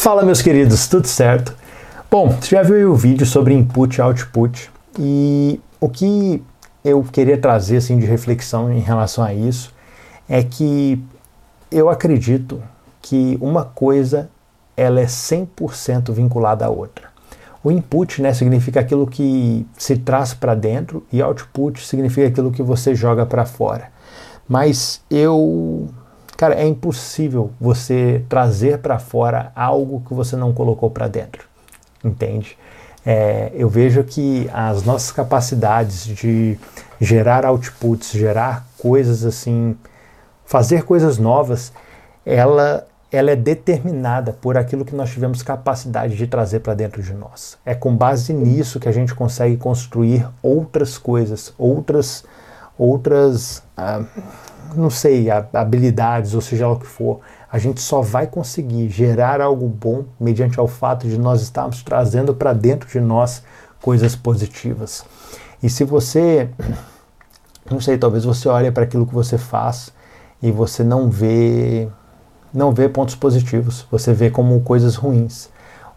Fala meus queridos, tudo certo? Bom, você já viu o vídeo sobre input e output e o que eu queria trazer assim de reflexão em relação a isso é que eu acredito que uma coisa ela é 100% vinculada à outra. O input né, significa aquilo que se traz para dentro e output significa aquilo que você joga para fora. Mas eu Cara, é impossível você trazer para fora algo que você não colocou para dentro, entende? É, eu vejo que as nossas capacidades de gerar outputs, gerar coisas assim, fazer coisas novas, ela, ela é determinada por aquilo que nós tivemos capacidade de trazer para dentro de nós. É com base nisso que a gente consegue construir outras coisas, outras, outras. Ah, não sei, habilidades, ou seja lá o que for, a gente só vai conseguir gerar algo bom mediante ao fato de nós estarmos trazendo para dentro de nós coisas positivas. E se você, não sei, talvez você olhe para aquilo que você faz e você não vê, não vê pontos positivos, você vê como coisas ruins.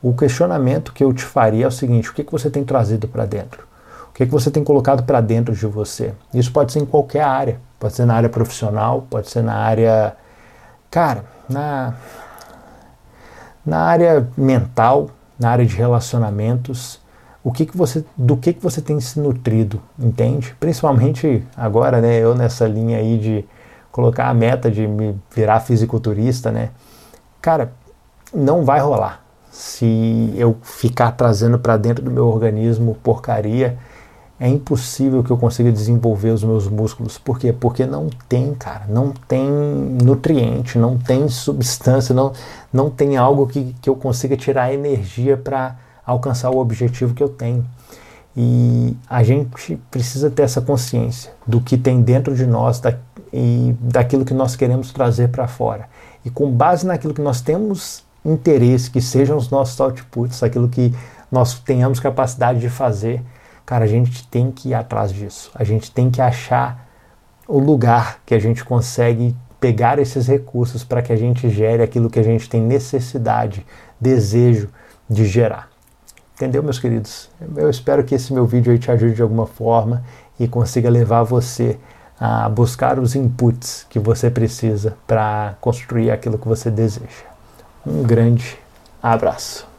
O questionamento que eu te faria é o seguinte: o que, que você tem trazido para dentro? O que, que você tem colocado para dentro de você? Isso pode ser em qualquer área. Pode ser na área profissional, pode ser na área. Cara, na, na área mental, na área de relacionamentos. O que, que você, do que, que você tem se nutrido, entende? Principalmente agora, né? Eu nessa linha aí de colocar a meta de me virar fisiculturista, né? Cara, não vai rolar se eu ficar trazendo para dentro do meu organismo porcaria é impossível que eu consiga desenvolver os meus músculos. Por quê? Porque não tem, cara, não tem nutriente, não tem substância, não, não tem algo que, que eu consiga tirar energia para alcançar o objetivo que eu tenho. E a gente precisa ter essa consciência do que tem dentro de nós da, e daquilo que nós queremos trazer para fora. E com base naquilo que nós temos interesse, que sejam os nossos outputs, aquilo que nós tenhamos capacidade de fazer, Cara, a gente tem que ir atrás disso. A gente tem que achar o lugar que a gente consegue pegar esses recursos para que a gente gere aquilo que a gente tem necessidade, desejo de gerar. Entendeu, meus queridos? Eu espero que esse meu vídeo te ajude de alguma forma e consiga levar você a buscar os inputs que você precisa para construir aquilo que você deseja. Um grande abraço.